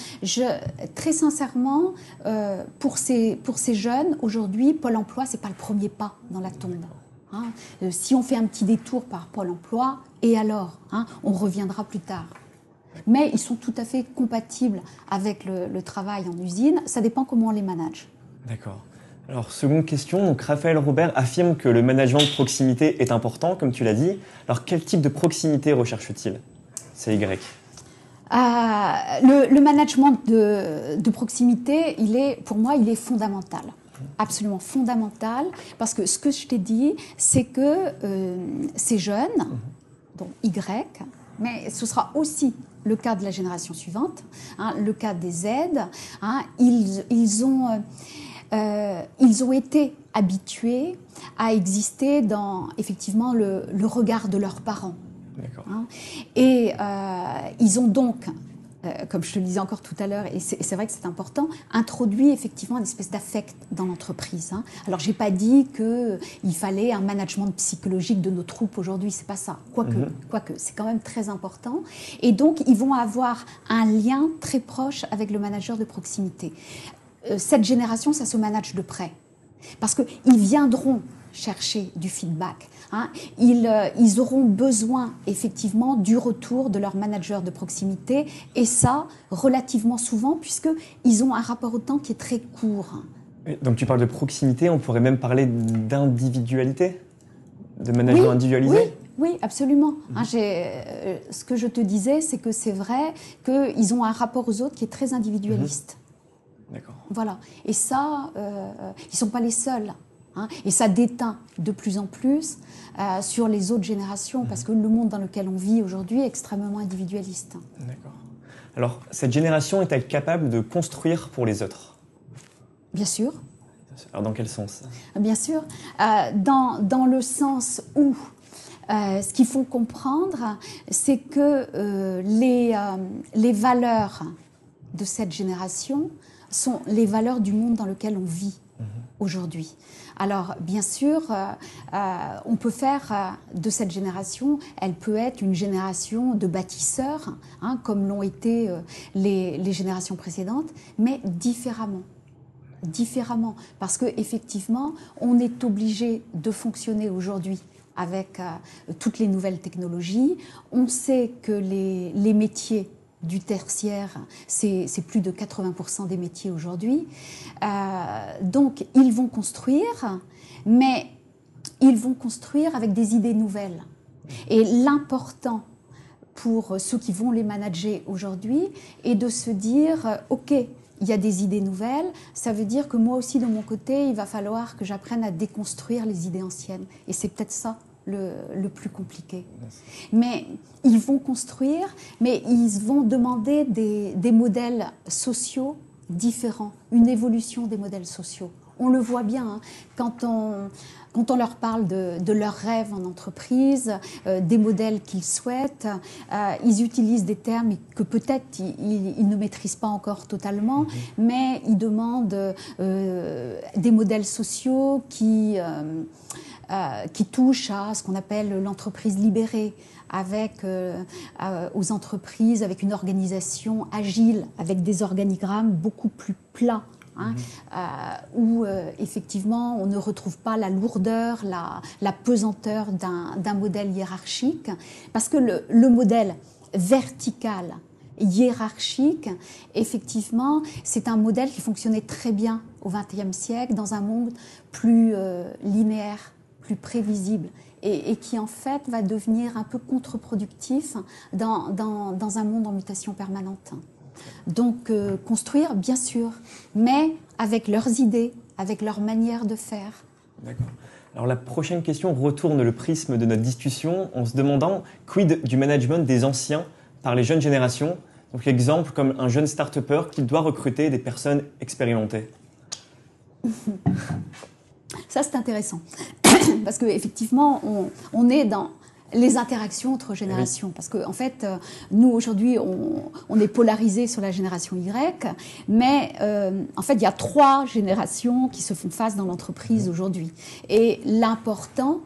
Très sincèrement, euh, pour, ces, pour ces jeunes, aujourd'hui, Pôle emploi, ce n'est pas le premier pas dans la tombe. Hein. Euh, si on fait un petit détour par Pôle emploi, et alors On reviendra plus tard. Mais ils sont tout à fait compatibles avec le travail en usine. Ça dépend comment on les manage. D'accord. Alors, seconde question. Donc, Raphaël Robert affirme que le management de proximité est important, comme tu l'as dit. Alors, quel type de proximité recherche-t-il? C'est Y. Euh, le, management de, proximité, il est, pour moi, il est fondamental. Absolument fondamental. Parce que ce que je t'ai dit, c'est que euh, ces jeunes, donc Y, mais ce sera aussi le cas de la génération suivante, hein, le cas des aides, hein, ils, ils ont. Euh, euh, ils ont été habitués à exister dans effectivement le, regard de leurs parents. Hein. et euh, ils ont donc euh, comme je te le disais encore tout à l'heure, et c'est vrai que c'est important, introduit effectivement une espèce d'affect dans l'entreprise. Hein. Alors, j'ai pas dit qu'il fallait un management psychologique de nos troupes aujourd'hui, c'est pas ça. Quoique, mhm. quoique c'est quand même très important. Et donc, ils vont avoir un lien très proche avec le manager de proximité. Euh, cette génération, ça se manage de près. Parce qu'ils viendront chercher du feedback. Hein. Ils, euh, ils, auront besoin effectivement du retour de leur manager de proximité et ça relativement souvent puisqu'ils ont un rapport au temps qui est très court. Donc tu parles de proximité, on pourrait même parler d'individualité De management individualisé? oui, absolument. Hein, euh, ce que je te disais, c'est que c'est vrai qu'ils ont un rapport aux autres qui est très individualiste. Voilà. Et ça, euh, ils ne sont pas les seuls. Hein. Et ça déteint de plus en plus euh, sur les autres générations, parce que le monde dans lequel on vit aujourd'hui est extrêmement individualiste. D'accord. Alors, cette génération est-elle capable de construire pour les autres? Bien sûr. Alors dans quel sens? Bien sûr. dans, dans, le sens où ce qu'il faut comprendre, c'est que les, les valeurs de cette génération sont les valeurs du monde dans lequel on vit mhm. aujourd'hui. Alors, bien sûr, euh, euh, on peut faire euh, de cette génération, elle peut être une génération de bâtisseurs, hein, comme l'ont été les, générations précédentes, mais différemment différemment parce que effectivement on est obligé de fonctionner aujourd'hui avec toutes les nouvelles technologies on sait que les, les métiers du tertiaire, c'est plus de 80% des métiers aujourd'hui. Euh, donc ils vont construire, mais ils vont construire avec des idées nouvelles. Et l'important pour ceux qui vont les manager aujourd'hui est de se dire, OK, il y a des idées nouvelles, ça veut dire que moi aussi de mon côté, il va falloir que j'apprenne à déconstruire les idées anciennes. Et c'est peut-être ça le, plus compliqué. Mais ils vont construire, mais ils vont demander des, modèles sociaux différents, une évolution des modèles sociaux. On le voit bien hein, quand, on, quand on leur parle de, leurs rêves en entreprise, euh, des modèles qu'ils souhaitent. Euh, ils utilisent des termes que peut-être ils, ne maîtrisent pas encore totalement, mm-hmm. mais ils demandent euh, des modèles sociaux qui euh, qui touche à ce qu'on appelle l'entreprise libérée, avec euh, euh, aux entreprises, avec une organisation agile, avec des organigrammes beaucoup plus plats. Hein, mhm. où effectivement on ne retrouve pas la lourdeur, la, la pesanteur d'un modèle hiérarchique, parce que le, le modèle vertical, hiérarchique, effectivement, c'est un modèle qui fonctionnait très bien au XXe siècle dans un monde plus linéaire, plus prévisible et, qui en fait va devenir un peu contre-productif dans, dans, un monde en mutation permanente. Donc euh, construire, bien sûr, mais avec leurs idées, avec leur manière de faire. D'accord. Alors la prochaine question retourne le prisme de notre discussion en se demandant quid du management des anciens par les jeunes générations? Donc exemple comme un jeune start-upper qui doit recruter des personnes expérimentées. Ça c'est intéressant. parce qu'effectivement, on, on est dans les interactions entre générations. Parce qu'en en fait, euh, nous, aujourd'hui, on, est polarisé sur la génération Y, mais euh, en fait, il y a trois générations qui se font face dans l'entreprise aujourd'hui. Et l'important,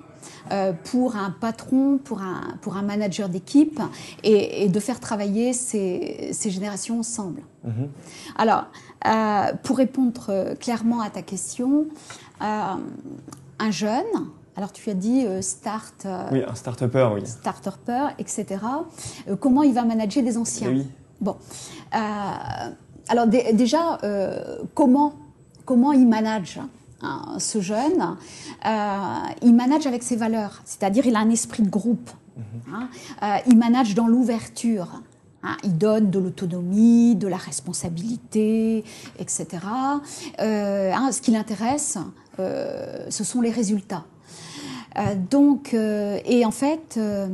euh, pour un patron, pour un, pour un manager d'équipe, est, de faire travailler ces, ces générations ensemble. Mm-hmm. Alors, pour répondre clairement à ta question, un jeune, alors tu as dit euh, start. Euh, oui, un start-upper, oui. Start-upper, etc. Euh, comment il va manager des anciens oui. Bon. alors déjà, comment, comment il manage hein, ce jeune? Il manage avec ses valeurs, c'est-à-dire il a un esprit de groupe. Mhm. Hein. il manage dans l'ouverture. Hein. il donne de l'autonomie, de la responsabilité, etc. ce qui l'intéresse, ce sont les résultats. Euh, donc, euh, et en fait, euh,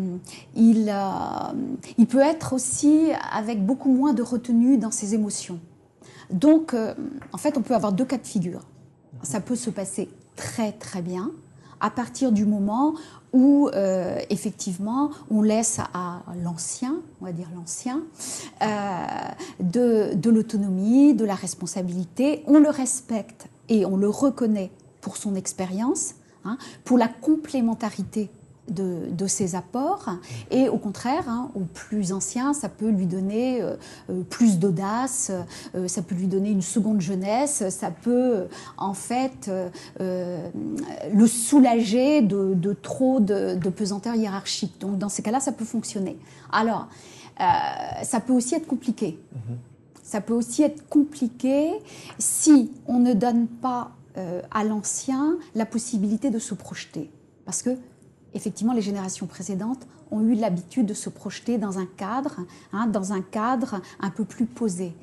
il, peut être aussi avec beaucoup moins de retenue dans ses émotions. Donc, en fait, on peut avoir deux cas de figure. Ça peut se passer très très bien à partir du moment où effectivement on laisse à l'ancien, on va dire l'ancien, de l'autonomie, de la responsabilité, on le respecte et on le reconnaît pour son expérience, Hein, pour la complémentarité de, ses apports. Et au contraire, hein, au plus ancien, ça peut lui donner euh, euh, plus d'audace, euh, ça peut lui donner une seconde jeunesse, ça peut en fait le soulager de, trop de, pesanteur hiérarchique. Donc dans ces cas-là, ça peut fonctionner. Alors, ça peut aussi être compliqué. Mm-hmm. Ça peut aussi être compliqué si on ne donne pas euh, à l'ancien la possibilité de se projeter. Parce que, effectivement, les générations précédentes ont eu l'habitude de se projeter dans un cadre, hein, dans un cadre un peu plus posé.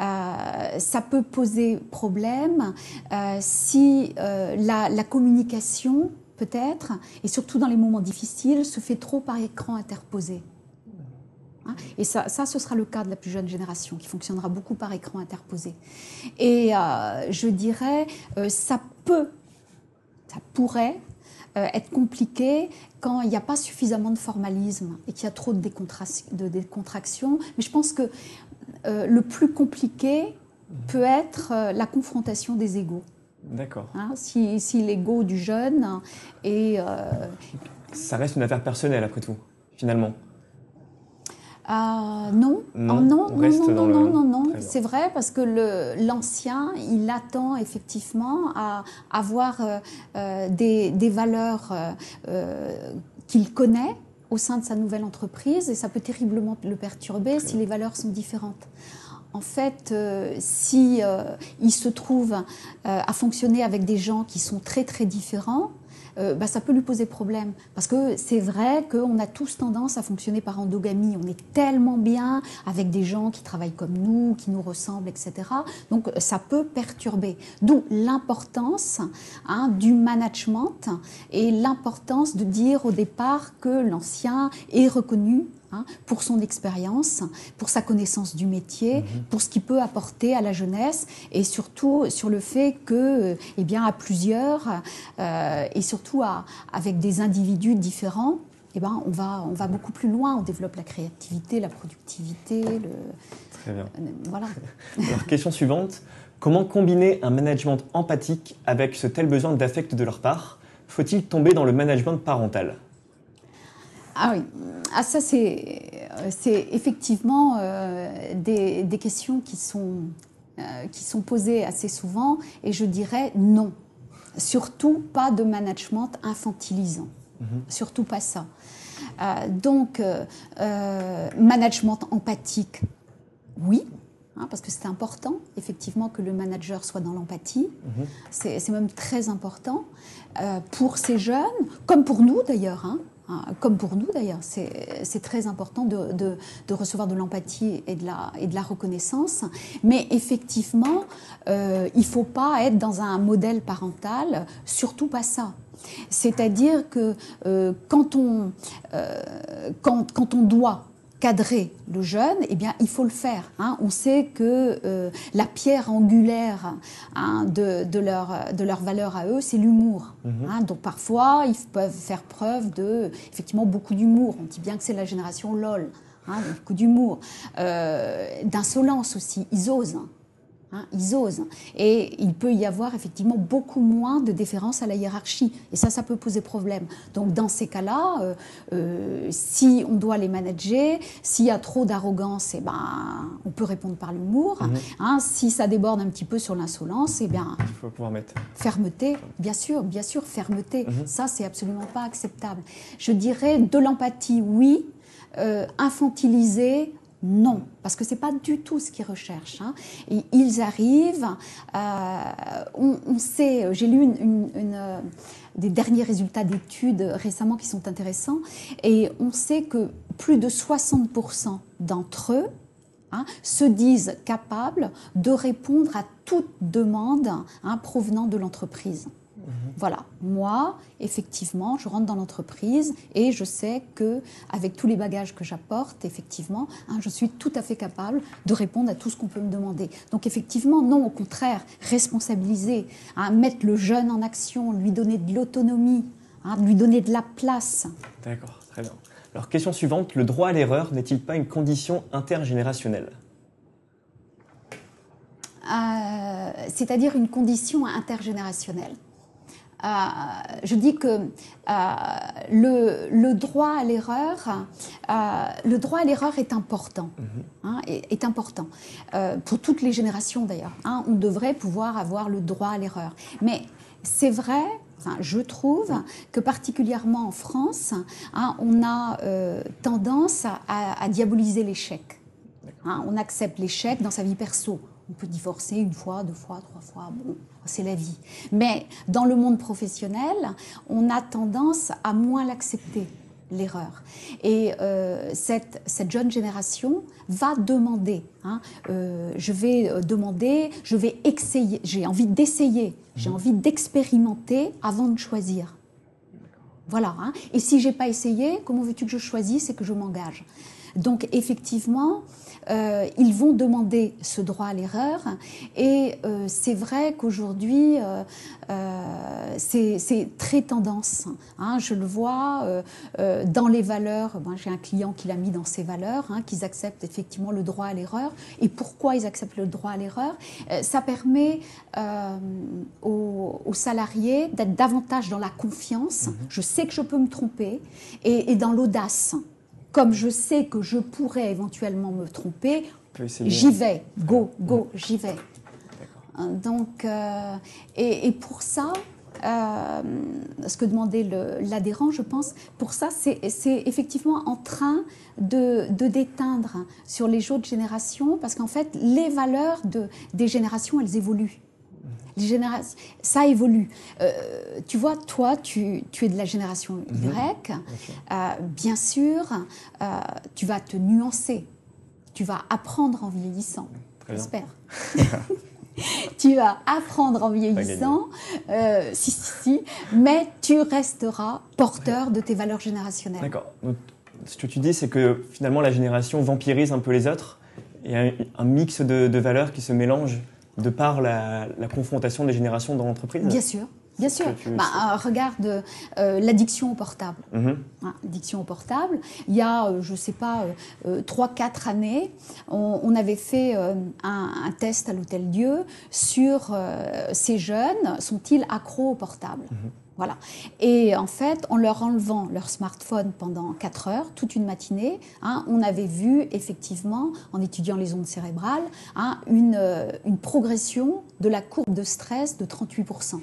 Euh, ça peut poser problème euh, si la, la, communication, peut-être, et surtout dans les moments difficiles, se fait trop par écran interposé. Hein. Et ça, ça, ce sera le cas de la plus jeune génération, qui fonctionnera beaucoup par écran interposé. Et euh, je dirais, euh, ça peut, ça pourrait euh, être compliqué quand il n'y a pas suffisamment de formalisme et qu'il y a trop de, de décontraction. Mais je pense que le plus compliqué peut être la confrontation des égaux. D'accord. Hein, si, si l'ego du jeune est... Ça reste une affaire personnelle, après tout, finalement. Euh, non, non, oh, non, non, non, non, non, c'est vrai parce que l'ancien, il attend effectivement à avoir euh, euh, des, des, valeurs qu'il connaît au sein de sa nouvelle entreprise et ça peut terriblement le perturber si les valeurs sont différentes. En fait, si il se trouve à fonctionner avec des gens qui sont très très différents, euh, bah, ça peut lui poser problème. Parce que c'est vrai qu'on a tous tendance à fonctionner par endogamie. On est tellement bien avec des gens qui travaillent comme nous, qui nous ressemblent, etc. Donc ça peut perturber. D'où l'importance hein, du management et l'importance de dire au départ que l'ancien est reconnu Hein, pour son expérience, pour sa connaissance du métier, mhm. pour ce qu'il peut apporter à la jeunesse et surtout sur le fait que, eh bien, à plusieurs euh, et surtout à, avec des individus différents, eh ben, on, va, on va beaucoup plus loin, on développe la créativité, la productivité. Le... Très bien. Euh, voilà. Alors, question suivante. Comment combiner un management empathique avec ce tel besoin d'affect de leur part? Faut-il tomber dans le management parental? Ah oui, ah, ça c'est, effectivement euh, des, questions qui sont, euh, qui sont posées assez souvent et je dirais non. Surtout pas de management infantilisant. Mhm. Surtout pas ça. Euh, donc, management empathique, oui, hein, parce que c'est important, effectivement, que le manager soit dans l'empathie. Mhm. C'est même très important pour ces jeunes, comme pour nous d'ailleurs. Hein. Hein, comme pour nous d'ailleurs. C'est très important de, recevoir de l'empathie et, de la, reconnaissance. Mais effectivement, euh, il ne faut pas être dans un modèle parental, surtout pas ça. C'est-à-dire que euh, euh, quand on doit cadrer le jeune, eh bien, il faut le faire. Hein. On sait que euh, la pierre angulaire hein, de, de, leur, de leur valeur à eux, c'est l'humour. Hein. Donc parfois, ils peuvent faire preuve de, effectivement, beaucoup d'humour. On dit bien que c'est la génération LOL, beaucoup d'humour. Euh, d'insolence aussi, ils osent. Hein, ils osent. Et il peut y avoir effectivement beaucoup moins de déférence à la hiérarchie. Et ça, ça peut poser problème. Donc dans ces cas-là, euh, euh, si on doit les manager, s'il y a trop d'arrogance, eh ben, on peut répondre par l'humour. Mhm. Hein, si ça déborde un petit peu sur l'insolence, eh bien, il faut pouvoir mettre. Fermeté, bien sûr, bien sûr, fermeté. Mhm. Ça, c'est absolument pas acceptable. Je dirais de l'empathie, oui. Euh, infantiliser, non, parce que c'est pas du tout ce qu'ils recherchent. Hein. ils arrivent, euh, on, sait, j'ai lu euh, des derniers résultats d'études récemment qui sont intéressants, et on sait que plus de 60% d'entre eux hein, se disent capables de répondre à toute demande hein, provenant de l'entreprise. Voilà, moi, effectivement, je rentre dans l'entreprise et je sais que avec tous les bagages que j'apporte, effectivement, hein, je suis tout à fait capable de répondre à tout ce qu'on peut me demander. Donc effectivement, non, au contraire, responsabiliser, hein, mettre le jeune en action, lui donner de l'autonomie, hein, lui donner de la place. D'accord, très bien. Alors question suivante, le droit à l'erreur n'est-il pas une condition intergénérationnelle? Euh, C'est-à-dire une condition intergénérationnelle. Euh, je dis que euh, le, droit à l'erreur, euh, le droit à l'erreur est important, mhm. hein, est, important pour toutes les générations d'ailleurs. Hein. on devrait pouvoir avoir le droit à l'erreur, mais c'est vrai je trouve que particulièrement en France, hein, on a tendance à, diaboliser l'échec. on accepte l'échec dans sa vie perso. On peut divorcer une fois, deux fois, trois fois, bon, c'est la vie. Mais dans le monde professionnel, on a tendance à moins l'accepter l'erreur. Et euh, cette, cette, jeune génération va demander. Hein, euh, je vais euh, demander, je vais essayer, j'ai envie d'essayer, j'ai mmh. envie d'expérimenter avant de choisir. Voilà. Hein. Et si j'ai pas essayé, comment veux-tu que je choisisse et que je m'engage? Donc effectivement, euh, ils vont demander ce droit à l'erreur. Et euh, c'est vrai qu'aujourd'hui, euh, c'est très tendance. Hein. je le vois dans les valeurs. Ben, J'ai un client qui l'a mis dans ses valeurs, hein, qu'ils acceptent effectivement le droit à l'erreur. Et pourquoi ils acceptent le droit à l'erreur? Ça permet aux, salariés d'être davantage dans la confiance. Mm-hmm. Je sais que je peux me tromper et, et dans l'audace comme je sais que je pourrais éventuellement me tromper, j'y vais, go, go, j'y vais. Hein, donc, euh, et, pour ça, euh, ce que demandait l'adhérent, je pense, pour ça, c'est effectivement en train de, déteindre sur les autres générations, parce qu'en fait, les valeurs de, des générations, elles évoluent générations, ça évolue. Euh, tu vois, toi, tu, es de la génération Y. Mhm. Euh, bien sûr, euh, tu vas te nuancer. Tu vas apprendre en vieillissant. J'espère. tu vas apprendre en vieillissant, si, si, si, mais tu resteras porteur de tes valeurs générationnelles. D'accord. Ce que tu dis, c'est que finalement, la génération vampirise un peu les autres. Il y a un mix de, de valeurs qui se mélangent de par la, confrontation des générations dans l'entreprise Bien sûr. Bien sûr. Bah, euh, regarde euh, l'addiction au portable. Mhm. Hein, au portable. Il y a, euh, je ne sais pas, 3-4 années, on, avait fait un, test à l'Hôtel Dieu sur ces jeunes, sont-ils accros au portable? Mhm. Voilà. Et en fait, en leur enlevant leur smartphone pendant 4 heures, toute une matinée, hein, on avait vu effectivement, en étudiant les ondes cérébrales, hein, une, euh, une, progression de la courbe de stress de 38%.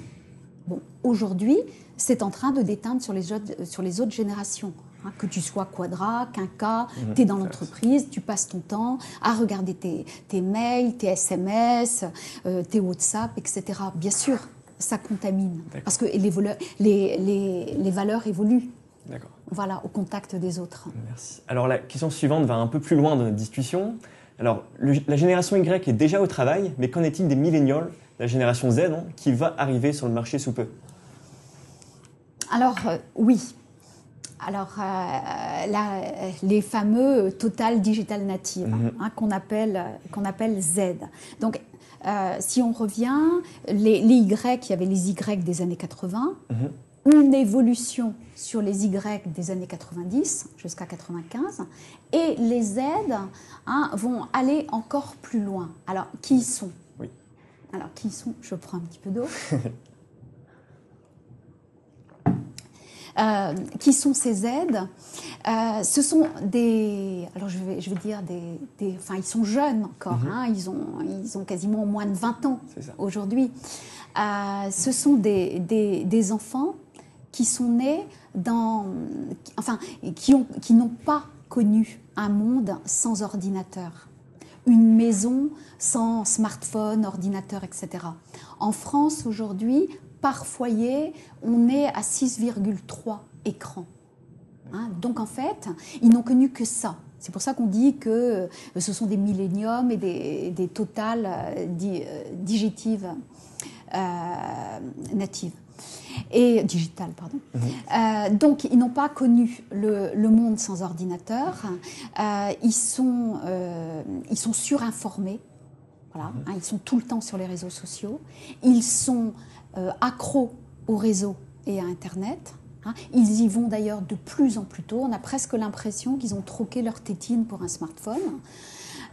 Bon, aujourd'hui, c'est en train de déteindre sur les autres, sur les autres générations. Hein, que tu sois quadra, quinca, mmh, tu es dans l'entreprise, tu passes ton temps à regarder tes, tes mails, tes SMS, euh, tes WhatsApp, etc. Bien sûr, ça contamine. Parce que les, les, les, valeurs évoluent. Voilà, au contact des autres. Merci. Alors la question suivante va un peu plus loin dans notre discussion. Alors, la génération Y est déjà au travail, mais qu'en est-il des millénials, la génération Z, hein, qui va arriver sur le marché sous peu? Alors, euh, oui. Alors, euh, les fameux Total Digital Native, mhm. hein, qu'on appelle, qu'on appelle Z. Donc, euh, si on revient, les, Y, il y avait les Y des années 80, mhm. une évolution sur les Y des années 90 jusqu'à 95, et les Z hein, vont aller encore plus loin. Alors, qui sont? Oui. Alors, qui sont? Je prends un petit peu d'eau. Euh, qui sont ces aides euh, Ce sont des, alors je vais, je vais dire des, enfin ils sont jeunes encore, mhm. hein, ils ont, ils ont quasiment moins de 20 ans aujourd'hui. Euh, ce sont des, des, des, enfants qui sont nés dans, enfin qui ont, qui n'ont pas connu un monde sans ordinateur une maison sans smartphone, ordinateur, etc. En France, aujourd'hui, par foyer, on est à 6,3 écrans. Hein, donc en fait, ils n'ont connu que ça. C'est pour ça qu'on dit que euh, ce sont des milléniums et des, totales euh, euh, digitives natives. Et digitales, pardon. Mhm. donc, ils n'ont pas connu le, monde sans ordinateur. ils, sont, ils sont surinformés. Hein, ils sont tout le temps sur les réseaux sociaux. Ils sont euh, accros au réseau et à Internet. Hein. Ils y vont d'ailleurs de plus en plus tôt. On a presque l'impression qu'ils ont troqué leur tétine pour un smartphone.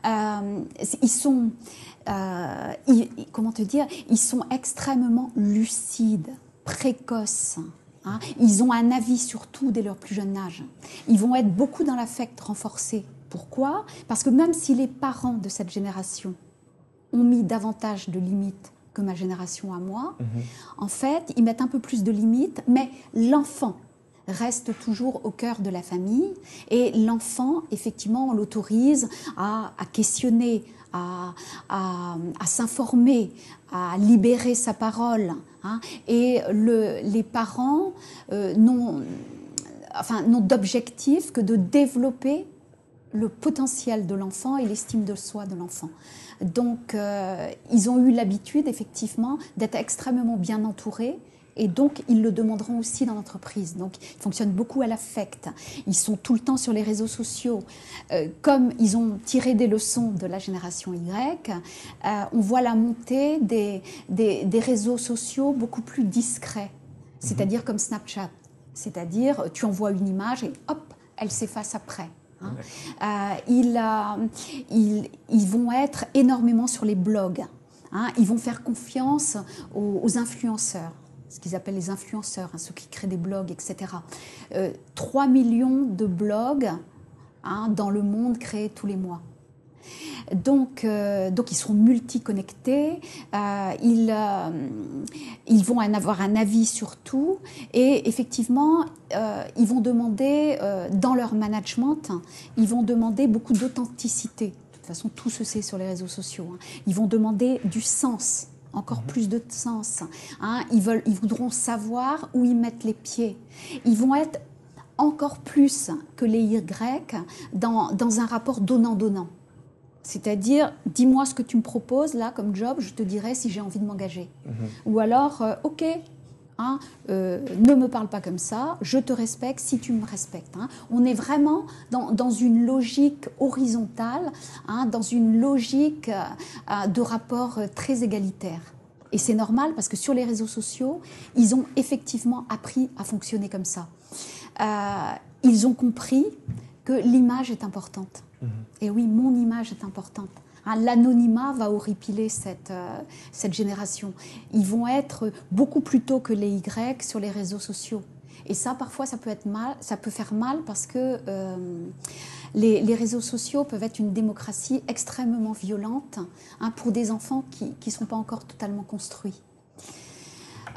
Euh, ils sont, euh, comment te dire, ils sont extrêmement lucides, précoces. Hein. Ils ont un avis sur tout dès leur plus jeune âge. Ils vont être beaucoup dans l'affect renforcé. Pourquoi? Parce que même si les parents de cette génération ont mis davantage de limites que ma génération à moi. Mhm. En fait, ils mettent un peu plus de limites, mais l'enfant reste toujours au cœur de la famille et l'enfant, effectivement, on l'autorise à, questionner, à, s'informer, à libérer sa parole. Hein. et le, les parents euh, n'ont enfin, d'objectif que de développer le potentiel de l'enfant et l'estime de soi de l'enfant. Donc, euh, ils ont eu l'habitude, effectivement, d'être extrêmement bien entourés Et donc, ils le demanderont aussi dans l'entreprise. Donc, ils fonctionnent beaucoup à l'affect. Ils sont tout le temps sur les réseaux sociaux. Euh, comme ils ont tiré des leçons de la génération Y, euh, on voit la montée des, des, réseaux sociaux beaucoup plus discrets. C'est-à-dire comme Snapchat. C'est-à-dire, tu envoies une image et hop, elle s'efface après. Hein. Euh, ils, ils, vont être énormément sur les blogs. Hein. Ils vont faire confiance aux influenceurs ce qu'ils appellent les influenceurs, hein, ceux qui créent des blogs, etc. 3 euh, millions de blogs hein, dans le monde créés tous les mois. Donc, euh, donc ils seront multiconnectés, euh, ils, ils vont en avoir un avis sur tout et effectivement, ils vont demander, dans leur management, ils vont demander beaucoup d'authenticité. De toute façon, tout se sait sur les réseaux sociaux. Hein. Ils vont demander du sens encore mhm. plus de sens. Hein. Ils, veulent, ils voudront savoir où ils mettent les pieds. Ils vont être encore plus que les Y dans, dans un rapport donnant-donnant. C'est-à-dire, dis-moi ce que tu me proposes là comme job, je te dirai si j'ai envie de m'engager. Mhm. Ou alors, euh, ok, Hein, euh, ne me parle pas comme ça, je te respecte si tu me respectes. Hein. On est vraiment dans, une logique horizontale, hein, dans une logique euh, de rapport très égalitaire. Et c'est normal parce que sur les réseaux sociaux, ils ont effectivement appris à fonctionner comme ça. ils ont compris que l'image est importante. Mmh. Et oui, mon image est importante. Hein, l'anonymat va horripiler cette, euh, cette génération. Ils vont être beaucoup plus tôt que les Y sur les réseaux sociaux. Et ça, parfois, ça peut, être mal, ça peut faire mal parce que euh, les, les, réseaux sociaux peuvent être une démocratie extrêmement violente hein, pour des enfants qui ne sont pas encore totalement construits.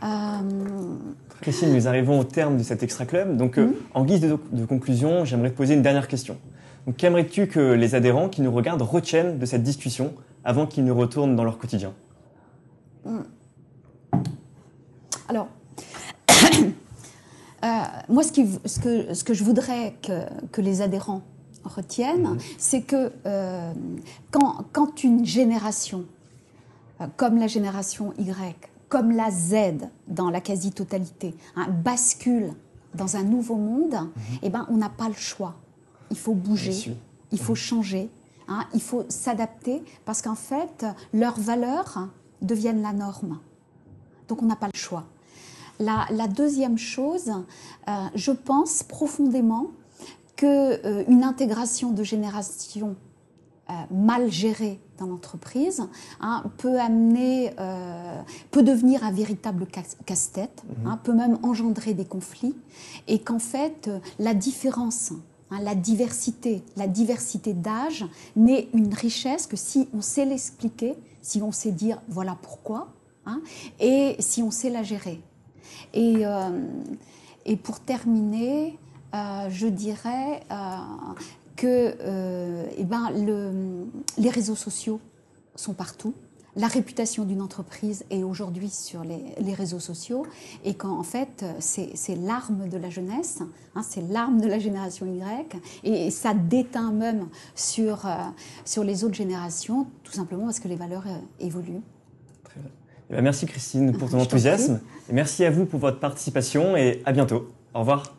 Euh... Christine, nous arrivons au terme de cet extra club. Donc, hmm en guise de, de conclusion, j'aimerais te poser une dernière question. Qu'aimerais-tu que les adhérents qui nous regardent retiennent de cette discussion avant qu'ils ne retournent dans leur quotidien? Hmm. Alors, euh, moi, ce, que, ce, que, je voudrais que, les adhérents retiennent, mhm. c'est que euh, quand, quand, une génération, euh, comme la génération Y, comme la Z dans la quasi-totalité, hein, bascule dans un nouveau monde, mhm. eh ben, on n'a pas le choix il faut bouger, il faut changer, hein, il faut s'adapter parce qu'en fait, leurs valeurs deviennent la norme. Donc on n'a pas le choix. La, deuxième chose, euh, je pense profondément qu'une euh, intégration de générations euh, mal gérée dans l'entreprise hein, peut amener, peut devenir un véritable casse-tête, mhm. hein, peut même engendrer des conflits, et qu'en fait la différence la diversité, la diversité d'âge n'est une richesse que si on sait l'expliquer, si on sait dire voilà pourquoi, hein, et si on sait la gérer. Et, euh, pour terminer, euh, je dirais euh, que eh ben, le, les réseaux sociaux sont partout la réputation d'une entreprise est aujourd'hui sur les, réseaux sociaux et qu'en fait, c'est l'arme de la jeunesse, hein, c'est l'arme de la génération Y et, ça déteint même sur, euh, sur les autres générations, tout simplement parce que les valeurs euh, évoluent. Très bien. Eh ben, merci Christine pour ton enthousiasme et merci à vous pour votre participation et à bientôt. Au revoir.